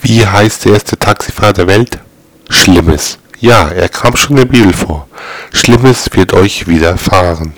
Wie heißt der erste Taxifahrer der Welt? Schlimmes. Ja, er kam schon in der Bibel vor. Schlimmes wird euch widerfahren.